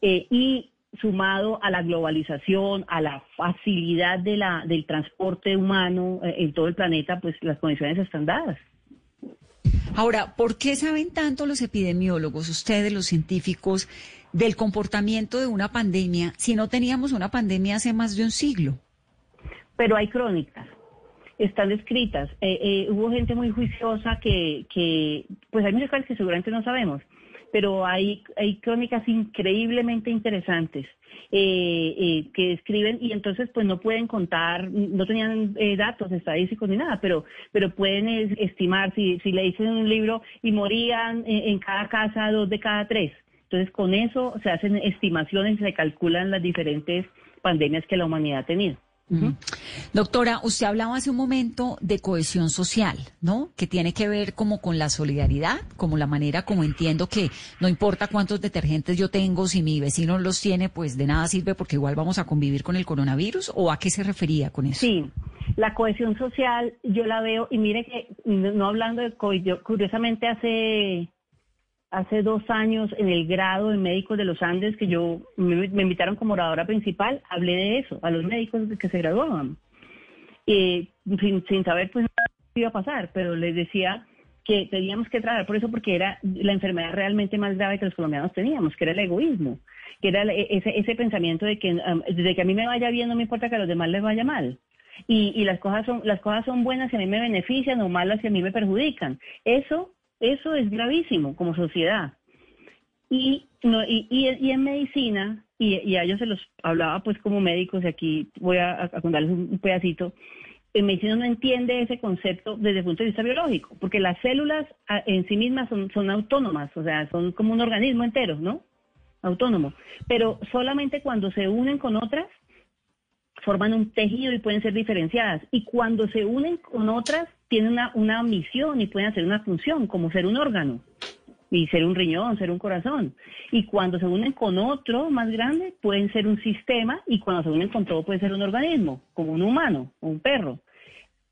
eh, y sumado a la globalización, a la facilidad de la, del transporte humano eh, en todo el planeta, pues las condiciones están dadas. Ahora, ¿por qué saben tanto los epidemiólogos, ustedes, los científicos, del comportamiento de una pandemia si no teníamos una pandemia hace más de un siglo? pero hay crónicas, están escritas. Eh, eh, hubo gente muy juiciosa que, que, pues hay muchas cosas que seguramente no sabemos, pero hay, hay crónicas increíblemente interesantes eh, eh, que escriben y entonces pues no pueden contar, no tenían eh, datos estadísticos ni nada, pero, pero pueden estimar si, si le dicen un libro y morían eh, en cada casa dos de cada tres. Entonces con eso se hacen estimaciones y se calculan las diferentes pandemias que la humanidad ha tenido. Doctora, usted hablaba hace un momento de cohesión social, ¿no? Que tiene que ver como con la solidaridad, como la manera como entiendo que no importa cuántos detergentes yo tengo, si mi vecino los tiene, pues de nada sirve porque igual vamos a convivir con el coronavirus, ¿o a qué se refería con eso? Sí, la cohesión social yo la veo, y mire que no no hablando de COVID, yo curiosamente hace hace dos años en el grado de médicos de los Andes que yo me, invitaron como oradora principal, hablé de eso, a los médicos que se graduaban. Eh, sin, sin saber pues qué iba a pasar, pero les decía que teníamos que tratar por eso porque era la enfermedad realmente más grave que los colombianos teníamos, que era el egoísmo, que era el- ese, ese pensamiento de que desde que a mí me vaya bien no me importa que a los demás les vaya mal. Y, y las cosas son las cosas son buenas si a mí me benefician o malas si a mí me perjudican. Eso eso es gravísimo como sociedad. Y, no, y, y, y en medicina, y, y a ellos se los hablaba pues como médicos, y aquí voy a, a contarles un, pedacito, en medicina no entiende ese concepto desde el punto de vista biológico, porque las células en sí mismas son, son autónomas, o sea, son como un organismo entero, ¿no? Autónomo. Pero solamente cuando se unen con otras, forman un tejido y pueden ser diferenciadas. Y cuando se unen con otras, tienen una, una misión y pueden hacer una función, como ser un órgano y ser un riñón, ser un corazón. Y cuando se unen con otro más grande, pueden ser un sistema y cuando se unen con todo puede ser un organismo, como un humano un perro.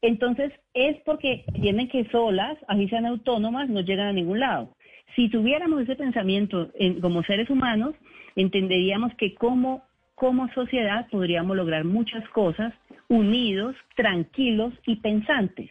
Entonces, es porque tienen que solas, así sean autónomas, no llegan a ningún lado. Si tuviéramos ese pensamiento en- como seres humanos, entenderíamos que como, como sociedad podríamos lograr muchas cosas unidos, tranquilos y pensantes.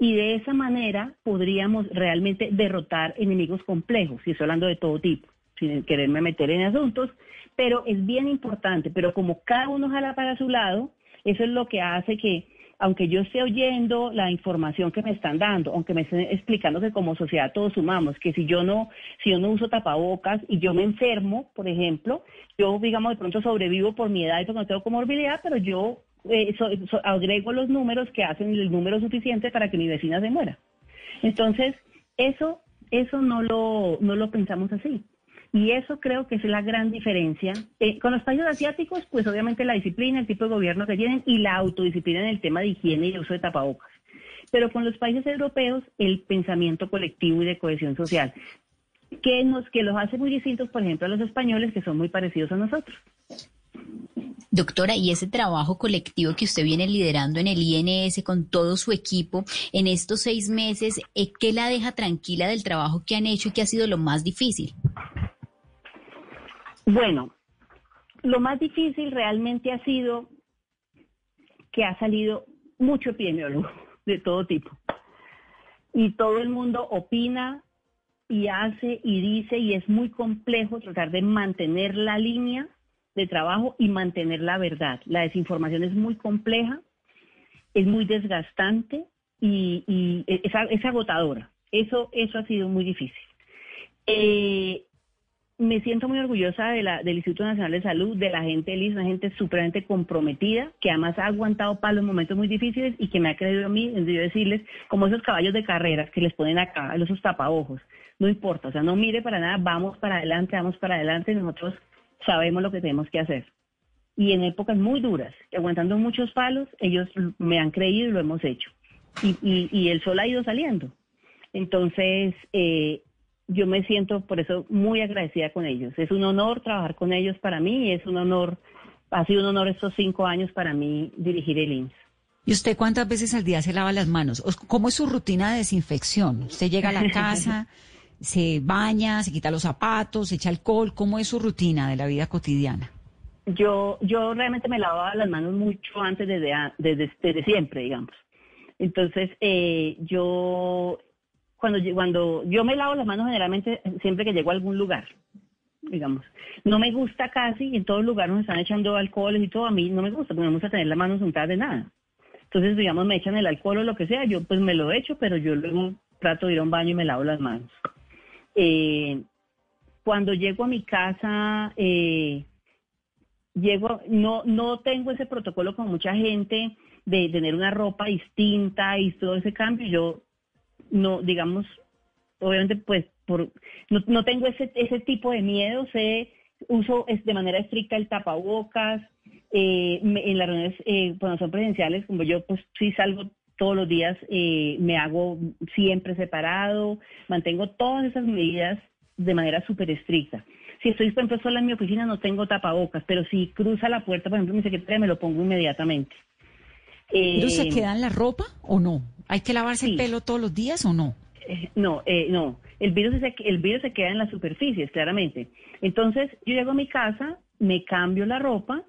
Y de esa manera podríamos realmente derrotar enemigos complejos, y estoy hablando de todo tipo, sin quererme meter en asuntos, pero es bien importante, pero como cada uno jala para su lado, eso es lo que hace que, aunque yo esté oyendo la información que me están dando, aunque me estén explicando que como sociedad todos sumamos, que si yo no, si yo no uso tapabocas y yo me enfermo, por ejemplo, yo digamos de pronto sobrevivo por mi edad y porque no tengo comorbilidad, pero yo eh, so- agrego los números que hacen el número suficiente para que mi vecina se muera. Entonces, eso, eso no lo, no lo pensamos así. Y eso creo que es la gran diferencia. Eh, con los países asiáticos, pues obviamente la disciplina, el tipo de gobierno que tienen y la autodisciplina en el tema de higiene y uso de tapabocas. Pero con los países europeos, el pensamiento colectivo y de cohesión social, que, nos, que los hace muy distintos, por ejemplo, a los españoles, que son muy parecidos a nosotros. Doctora, y ese trabajo colectivo que usted viene liderando en el INS con todo su equipo en estos seis meses, eh, ¿qué la deja tranquila del trabajo que han hecho y que ha sido lo más difícil? Bueno, lo más difícil realmente ha sido que ha salido mucho epidemiólogo <laughs> de todo tipo. Y todo el mundo opina y hace y dice y es muy complejo tratar de mantener la línea de trabajo y mantener la verdad. La desinformación es muy compleja, es muy desgastante y, es, agotadora. Eso, eso ha sido muy difícil. Eh, me siento muy orgullosa de la, del Instituto Nacional de Salud, de la gente del una gente supremamente comprometida, que además ha aguantado palos en momentos muy difíciles y que me ha creído a mí, en yo decirles, como esos caballos de carreras que les ponen acá, esos tapaojos. No importa, o sea, no mire para nada, vamos para adelante, vamos para adelante, nosotros sabemos lo que tenemos que hacer. Y en épocas muy duras, aguantando muchos palos, ellos me han creído y lo hemos hecho. Y, y, y el sol ha ido saliendo. Entonces, eh, yo me siento por eso muy agradecida con ellos. Es un honor trabajar con ellos para mí, es un honor, ha sido un honor estos cinco años para mí dirigir el INS. ¿Y usted cuántas veces al día se lava las manos? ¿O ¿Cómo es su rutina de desinfección? ¿Usted llega a la <laughs> casa, se baña, se quita los zapatos, se echa alcohol? ¿Cómo es su rutina de la vida cotidiana? Yo, yo realmente me lavaba las manos mucho antes desde, desde, siempre, digamos. Entonces, eh, yo cuando, cuando yo me lavo las manos generalmente siempre que llego a algún lugar, digamos. No me gusta casi, en todos lugares nos están echando alcoholes y todo, a mí no me gusta, porque no me gusta tener las manos untadas de nada. Entonces, digamos, me echan el alcohol o lo que sea, yo pues me lo echo, pero yo luego trato de ir a un baño y me lavo las manos. Eh, cuando llego a mi casa, eh, llego, no, no tengo ese protocolo con mucha gente de tener una ropa distinta y todo ese cambio. Yo no, digamos, obviamente pues por, no, no tengo ese, ese tipo de miedo, sé, uso de manera estricta el tapabocas, eh, en las reuniones eh, cuando son presenciales, como yo pues sí salgo todos los días, eh, me hago siempre separado, mantengo todas esas medidas de manera súper estricta. Si estoy, por ejemplo, sola en mi oficina, no tengo tapabocas, pero si cruza la puerta, por ejemplo, mi secretaria, me lo pongo inmediatamente. ¿Pero se Eh, queda en la ropa o no? ¿Hay que lavarse el pelo todos los días o no? Eh, No, eh, no. El virus, se, el virus se queda en las superficies, claramente. Entonces, yo llego a mi casa, me cambio la ropa,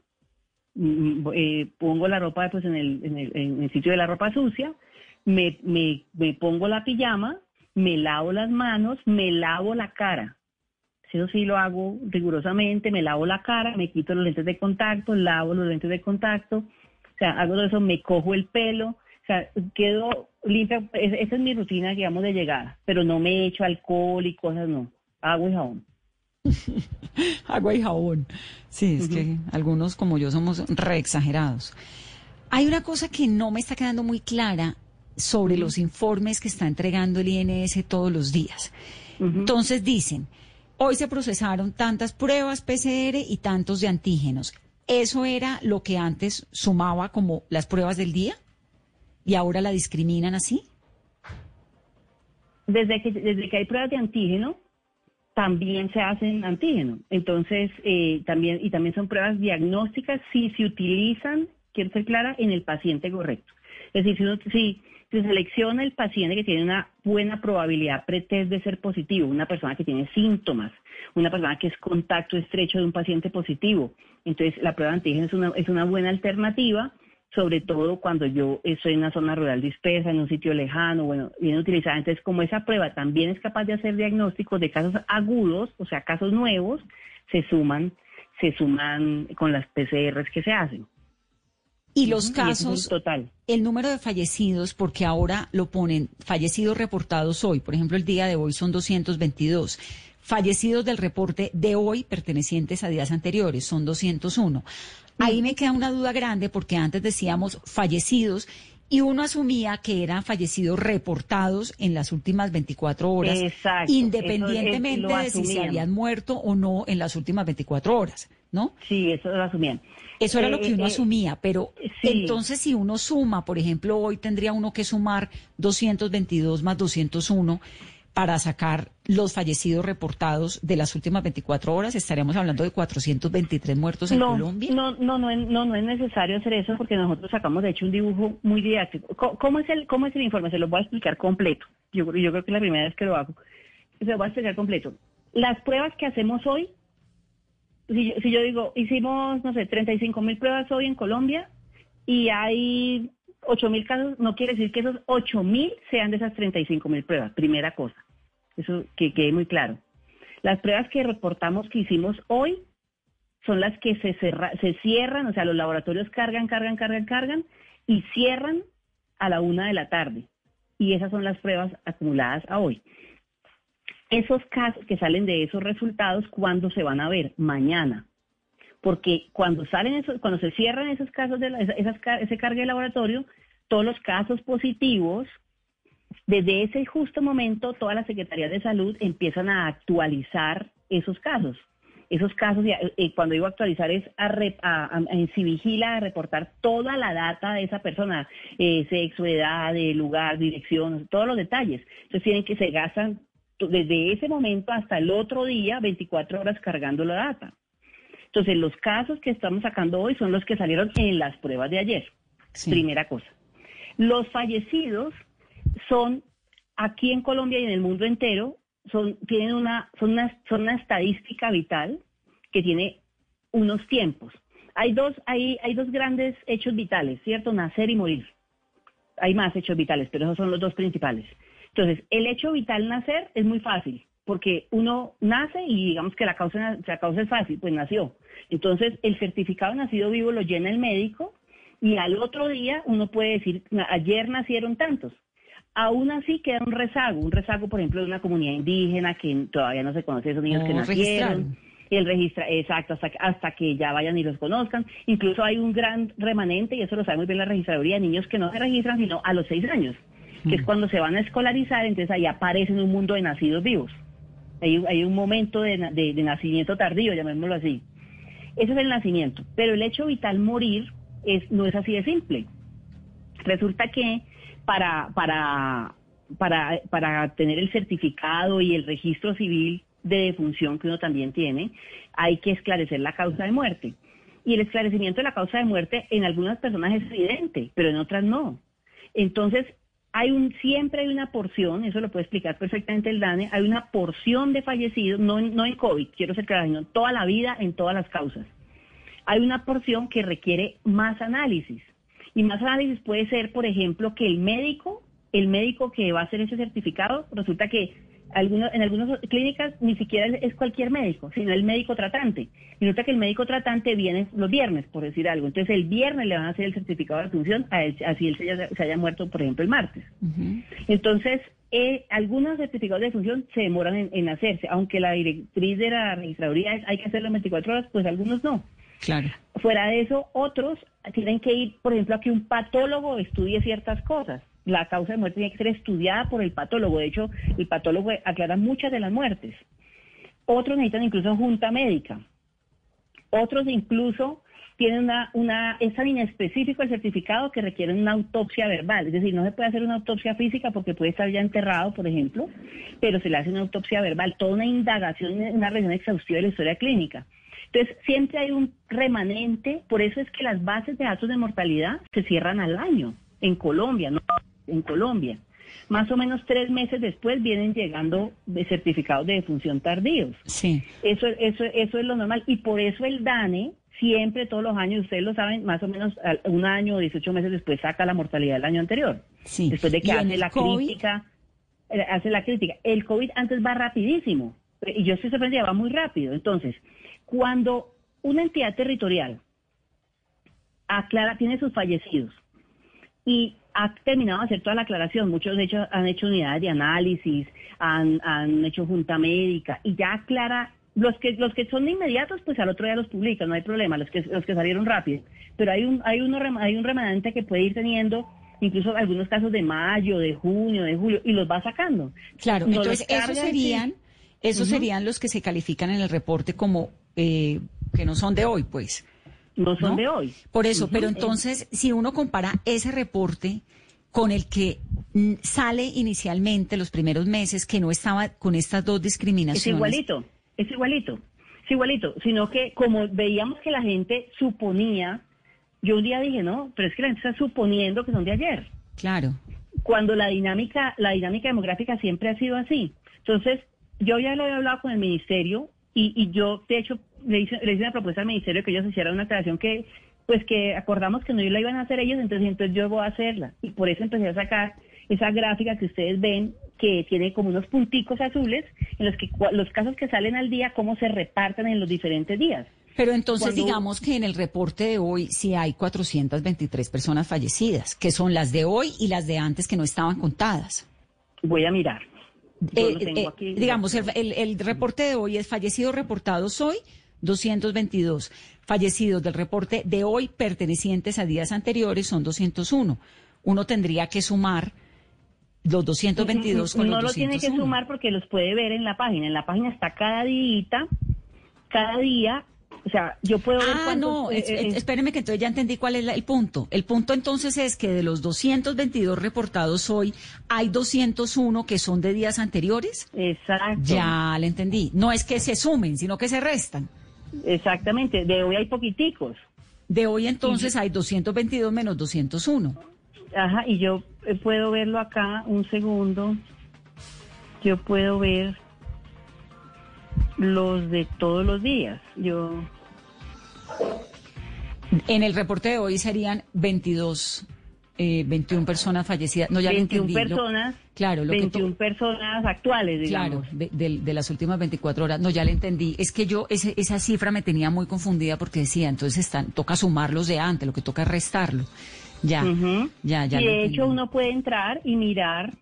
eh, pongo la ropa pues, en, el, en, el, en el sitio de la ropa sucia, me, pongo la pijama, me lavo las manos, me lavo la cara. Eso sí lo hago rigurosamente, me lavo la cara, me quito los lentes de contacto, lavo los lentes de contacto, o sea, hago todo eso, me cojo el pelo, o sea, quedo limpia, es- esa es mi rutina, digamos, de llegada, pero no me echo alcohol y cosas, no, agua y jabón. <laughs> Agua y jabón. Sí, es que algunos como yo somos re exagerados. Hay una cosa que no me está quedando muy clara sobre los informes que está entregando el INS todos los días. Entonces dicen, hoy se procesaron tantas pruebas PCR y tantos de antígenos. ¿Eso era lo que antes sumaba como las pruebas del día? ¿Y ahora la discriminan así? Desde que, desde que hay pruebas de antígeno, también se hacen antígeno. Entonces, eh, también, y también son pruebas diagnósticas si se utilizan, quiero ser clara, en el paciente correcto. Es decir, si, uno, si se selecciona el paciente que tiene una buena probabilidad pretest de ser positivo, una persona que tiene síntomas, una persona que es contacto estrecho de un paciente positivo, entonces la prueba de antígeno es una, es una buena alternativa sobre todo cuando yo estoy en una zona rural dispersa, en un sitio lejano, bueno, bien utilizada. Entonces, como esa prueba también es capaz de hacer diagnósticos de casos agudos, o sea, casos nuevos, se suman, se suman con las PCRs que se hacen. Y los casos, total. el número de fallecidos, porque ahora lo ponen fallecidos reportados hoy, por ejemplo, el día de hoy son 222. Fallecidos del reporte de hoy pertenecientes a días anteriores son 201. Ahí me queda una duda grande porque antes decíamos fallecidos y uno asumía que eran fallecidos reportados en las últimas 24 horas, Exacto, independientemente es- de si se habían muerto o no en las últimas 24 horas, ¿no? Sí, eso lo asumían. Eso era lo Eh, que uno eh, asumía, pero sí. entonces si uno suma, por ejemplo, hoy tendría uno que sumar 222 más 201 para sacar los fallecidos reportados de las últimas 24 horas, estaríamos hablando de 423 muertos en no, Colombia. No, no, no, no, no es necesario hacer eso porque nosotros sacamos de hecho un dibujo muy didáctico. Co- ¿Cómo es el, cómo es el informe? Se lo voy a explicar completo. Yo, creo- yo creo que es la primera vez que lo hago. Se lo voy a explicar completo. Las pruebas que hacemos hoy, si yo, si yo digo, hicimos, no sé, 35 mil pruebas hoy en Colombia y hay 8 mil casos, no quiere decir que esos 8 mil sean de esas 35 mil pruebas, primera cosa. Eso que quede muy claro. Las pruebas que reportamos que hicimos hoy son las que se, se cierran, o sea, los laboratorios cargan, cargan, cargan, cargan y cierran a la una de la tarde. Y esas son las pruebas acumuladas a hoy. Esos casos que salen de esos resultados, ¿cuándo se van a ver? Mañana. Porque cuando salen esos, cuando se cierran esos casos de la- esa- esas ese cargue de laboratorio, todos los casos positivos desde ese justo momento, todas las secretarías de salud empiezan a actualizar esos casos. Esos casos, ya, eh, cuando digo actualizar, es a, a, a- si vigila a reportar toda la data de esa persona, eh, sexo, edad, eh, lugar, dirección, todos los detalles. Entonces tienen que se gastan desde ese momento hasta el otro día 24 horas cargando la data. Entonces los casos que estamos sacando hoy son los que salieron en las pruebas de ayer. Sí. Primera cosa. Los fallecidos son aquí en Colombia y en el mundo entero son tienen una son una son una estadística vital que tiene unos tiempos. Hay dos hay hay dos grandes hechos vitales, ¿cierto? Nacer y morir. Hay más hechos vitales, pero esos son los dos principales. Entonces, el hecho vital nacer es muy fácil, porque uno nace y digamos que la causa, la causa es fácil, pues nació. Entonces, el certificado nacido vivo lo llena el médico y al otro día uno puede decir, "Na- ayer nacieron tantos. Aún así queda un rezago, un rezago, por ejemplo, de una comunidad indígena que todavía no se conoce esos niños que nacieron. Y el registra, exacto, hasta, hasta que ya vayan y los conozcan. Incluso hay un gran remanente, y eso lo sabe muy bien la registraduría, de niños que no se registran sino a los seis años, que es cuando se van a escolarizar, entonces ahí aparece en un mundo de nacidos vivos. Hay, hay un momento de- de nacimiento tardío, llamémoslo así. Ese es el nacimiento. Pero el hecho vital morir es, no es así de simple. Resulta que para, para, para, para tener el certificado y el registro civil de defunción que uno también tiene, hay que esclarecer la causa de muerte. Y el esclarecimiento de la causa de muerte en algunas personas es evidente, pero en otras no. Entonces, hay un, siempre hay una porción, eso lo puede explicar perfectamente el DANE, hay una porción de fallecidos, no, no en COVID, quiero ser clara, sino toda la vida en todas las causas. Hay una porción que requiere más análisis. Y más análisis puede ser, por ejemplo, que el médico, el médico que va a hacer ese certificado, resulta que algunos, en algunas clínicas ni siquiera es- cualquier médico, sino el médico tratante. Y resulta que el médico tratante viene los viernes, por decir algo. Entonces el viernes le van a hacer el certificado de función, a él- así él se haya, se haya muerto, por ejemplo, el martes. Entonces, eh, algunos certificados de función se demoran en, en hacerse, aunque la directriz de la registraduría es hay que hacerlo en 24 horas, pues algunos no. Claro. Fuera de eso, otros tienen que ir, por ejemplo, a que un patólogo estudie ciertas cosas. La causa de muerte tiene que ser estudiada por el patólogo. De hecho, el patólogo aclara muchas de las muertes. Otros necesitan incluso junta médica. Otros incluso tienen una, una, es tan inespecífico el certificado que requieren una autopsia verbal. Es decir, no se puede hacer una autopsia física porque puede estar ya enterrado, por ejemplo, pero se le hace una autopsia verbal, toda una indagación, una revisión exhaustiva de la historia clínica. Entonces, siempre hay un remanente, por eso es que las bases de datos de mortalidad se cierran al año en Colombia, no en Colombia. Más o menos tres meses después vienen llegando de certificados de defunción tardíos. Sí. Eso, eso, eso es lo normal. Y por eso el DANE siempre, todos los años, ustedes lo saben, más o menos un año o 18 meses después saca la mortalidad del año anterior. Sí. Después de que ¿Y en hace la COVID? crítica, eh, hace la crítica. El COVID antes va rapidísimo. Y yo estoy sorprendida, va muy rápido. Entonces, cuando una entidad territorial aclara, tiene sus fallecidos y ha terminado de hacer toda la aclaración. Muchos de hecho han hecho unidades de análisis, han, han hecho junta médica y ya aclara. Los que los que son inmediatos, pues al otro día los publican, no hay problema. Los que los que salieron rápido, pero hay un hay uno hay un remanente que puede ir teniendo incluso algunos casos de mayo, de junio, de julio y los va sacando. Claro, entonces esos serían, sí. esos serían los que se califican en el reporte como eh, que no son de hoy, pues. no son ¿no? de hoy. Por eso, pero entonces, si uno compara ese reporte con el que mm, sale inicialmente los primeros meses, que no estaba con estas dos Es discriminaciones. igualito, es igualito, es igualito, sino que como veíamos que la gente suponía, yo un día dije, no, pero es que la gente está suponiendo que son de ayer, Claro. cuando la dinámica, la dinámica demográfica siempre ha sido así. Entonces, yo ya lo había hablado con el ministerio y, y yo, de hecho, le hice, le hice una propuesta al ministerio que ellos hicieran una aclaración que, pues que acordamos que no la iban a hacer ellos, entonces, entonces yo voy a hacerla. Y por eso empecé a sacar esa gráfica que ustedes ven, que tiene como unos punticos azules, en los que los casos que salen al día, cómo se reparten en los diferentes días. Pero entonces Cuando- digamos que en el reporte de hoy sí hay 423 personas fallecidas, que son las de hoy y las de antes que no estaban contadas. Voy a mirar. Yo Eh, lo tengo eh, aquí. digamos, el, el- el reporte de hoy es fallecidos reportados hoy, 222. Fallecidos del reporte de hoy pertenecientes a días anteriores son 201. Uno tendría que sumar los 222 con no los lo tiene que 201. sumar porque los puede ver en la página. En la página está cada día, cada día. O sea, yo puedo ver Ah, cuántos, no, eh, eh, es- espéreme que entonces ya entendí cuál es la- el punto. El punto entonces es que de los 222 reportados hoy, hay 201 que son de días anteriores. Exacto. Ya le entendí. No es que se sumen, sino que se restan. Exactamente. De hoy hay poquiticos. De hoy entonces hay 222 menos 201. Ajá, y yo eh, puedo verlo acá, un segundo. Yo puedo ver los de todos los días. Yo, En el reporte de hoy serían 22, eh, 21 personas fallecidas. No, ya le 21 entendí. Lo- personas, claro, lo que 21 personas actuales, digamos. Claro, de, de- de las últimas 24 horas. No, ya le entendí. Es que yo, ese- esa cifra me tenía muy confundida porque decía, entonces están, toca sumarlos de antes, lo que toca es restarlo. Ya, ya, ya. y lo de hecho entendí. uno puede entrar y mirar,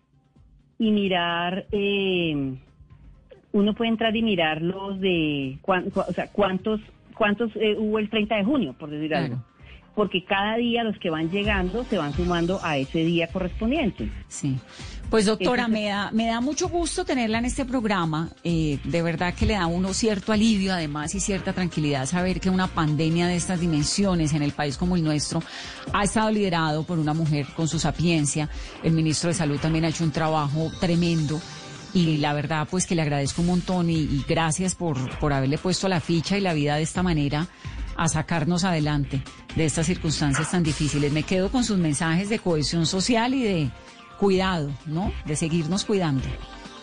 y mirar, eh, uno puede entrar y mirar los de, cuán- cu- o sea, cuántos, cuántos eh, hubo el 30 de junio, por decir Claro. algo. Porque cada día los que van llegando se van sumando a ese día correspondiente. Sí. Pues doctora, me da, me da mucho gusto tenerla en este programa. Eh, de verdad que le da a uno cierto alivio además y cierta tranquilidad saber que una pandemia de estas dimensiones en el país como el nuestro ha estado liderado por una mujer con su sapiencia. El ministro de Salud también ha hecho un trabajo tremendo. Y la verdad, pues que le agradezco un montón y, y gracias por, por haberle puesto la ficha y la vida de esta manera a sacarnos adelante de estas circunstancias tan difíciles. Me quedo con sus mensajes de cohesión social y de cuidado, ¿no? De seguirnos cuidando.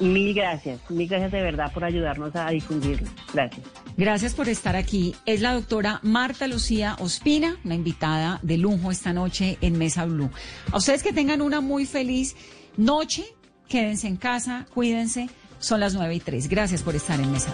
Mil gracias, mil gracias de verdad por ayudarnos a difundirlo. Gracias. Gracias por estar aquí. Es la doctora Marta Lucía Ospina, una invitada de lujo esta noche en Mesa Blue. A ustedes que tengan una muy feliz noche, quédense en casa, cuídense. Son las nueve y tres. Gracias por estar en Mesa.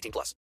18 plus.